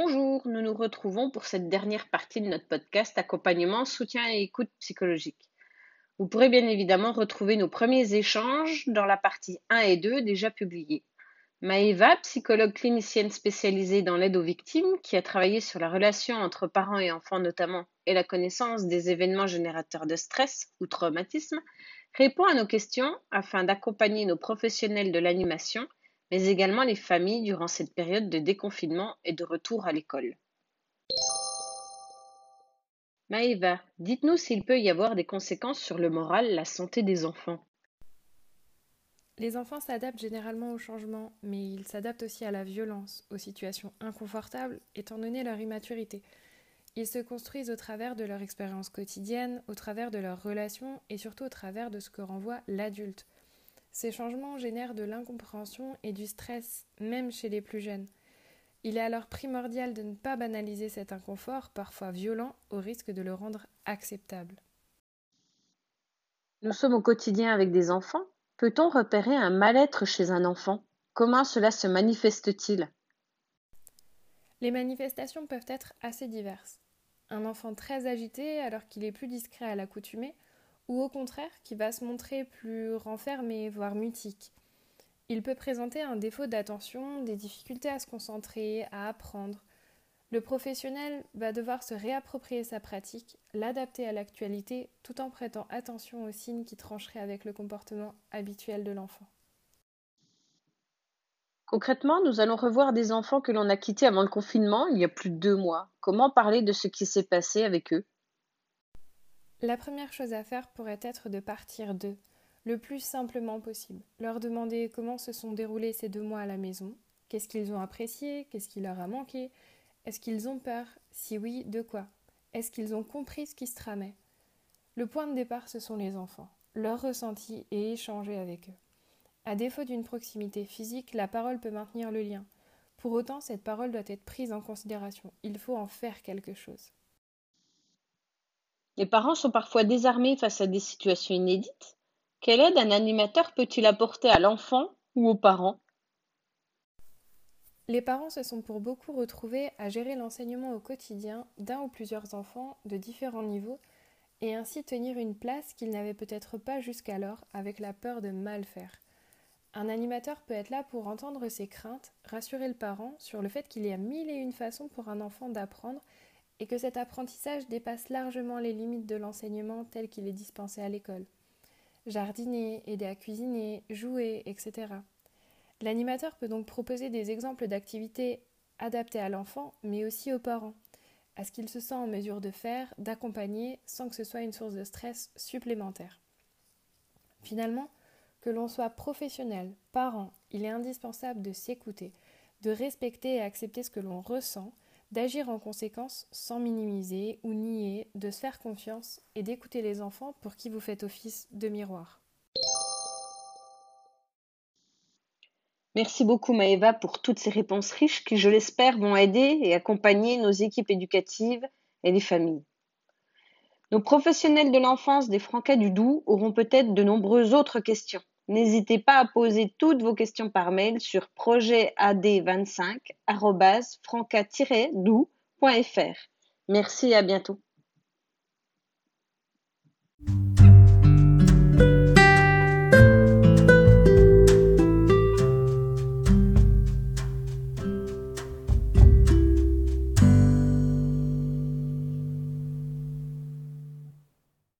Bonjour, nous nous retrouvons pour cette dernière partie de notre podcast Accompagnement, soutien et écoute psychologique. Vous pourrez bien évidemment retrouver nos premiers échanges dans la partie 1 et 2 déjà publiés. Maëva, psychologue clinicienne spécialisée dans l'aide aux victimes, qui a travaillé sur la relation entre parents et enfants notamment et la connaissance des événements générateurs de stress ou traumatisme, répond à nos questions afin d'accompagner nos professionnels de l'animation mais également les familles durant cette période de déconfinement et de retour à l'école. Maëva, dites-nous s'il peut y avoir des conséquences sur le moral, la santé des enfants. Les enfants s'adaptent généralement au changement, mais ils s'adaptent aussi à la violence, aux situations inconfortables, étant donné leur immaturité. Ils se construisent au travers de leur expérience quotidienne, au travers de leurs relations et surtout au travers de ce que renvoie l'adulte. Ces changements génèrent de l'incompréhension et du stress, même chez les plus jeunes. Il est alors primordial de ne pas banaliser cet inconfort, parfois violent, au risque de le rendre acceptable. Nous sommes au quotidien avec des enfants. Peut-on repérer un mal-être chez un enfant? Comment cela se manifeste-t-il? Les manifestations peuvent être assez diverses. Un enfant très agité alors qu'il est plus discret à l'accoutumée ou au contraire qui va se montrer plus renfermé, voire mutique. Il peut présenter un défaut d'attention, des difficultés à se concentrer, à apprendre. Le professionnel va devoir se réapproprier sa pratique, l'adapter à l'actualité, tout en prêtant attention aux signes qui trancheraient avec le comportement habituel de l'enfant. Concrètement, nous allons revoir des enfants que l'on a quittés avant le confinement, il y a plus de deux mois. Comment parler de ce qui s'est passé avec eux? La première chose à faire pourrait être de partir d'eux, le plus simplement possible. Leur demander comment se sont déroulés ces deux mois à la maison, qu'est-ce qu'ils ont apprécié, qu'est-ce qui leur a manqué, est-ce qu'ils ont peur, si oui, de quoi, est-ce qu'ils ont compris ce qui se tramait. Le point de départ, ce sont les enfants, leurs ressentis et échanger avec eux. À défaut d'une proximité physique, la parole peut maintenir le lien. Pour autant, cette parole doit être prise en considération. Il faut en faire quelque chose. Les parents sont parfois désarmés face à des situations inédites. Quelle aide un animateur peut-il apporter à l'enfant ou aux parents? Les parents se sont pour beaucoup retrouvés à gérer l'enseignement au quotidien d'un ou plusieurs enfants de différents niveaux et ainsi tenir une place qu'ils n'avaient peut-être pas jusqu'alors avec la peur de mal faire. Un animateur peut être là pour entendre ses craintes, rassurer le parent sur le fait qu'il y a mille et une façons pour un enfant d'apprendre et que cet apprentissage dépasse largement les limites de l'enseignement tel qu'il est dispensé à l'école. Jardiner, aider à cuisiner, jouer, etc. L'animateur peut donc proposer des exemples d'activités adaptées à l'enfant, mais aussi aux parents, à ce qu'il se sent en mesure de faire, d'accompagner, sans que ce soit une source de stress supplémentaire. Finalement, que l'on soit professionnel, parent, il est indispensable de s'écouter, de respecter et accepter ce que l'on ressent, d'agir en conséquence sans minimiser ou nier, de se faire confiance et d'écouter les enfants pour qui vous faites office de miroir. Merci beaucoup Maëva pour toutes ces réponses riches qui, je l'espère, vont aider et accompagner nos équipes éducatives et les familles. Nos professionnels de l'enfance des Francais du Doubs auront peut-être de nombreuses autres questions. N'hésitez pas à poser toutes vos questions par mail sur projetad25@franca-dou.fr. Merci et à bientôt.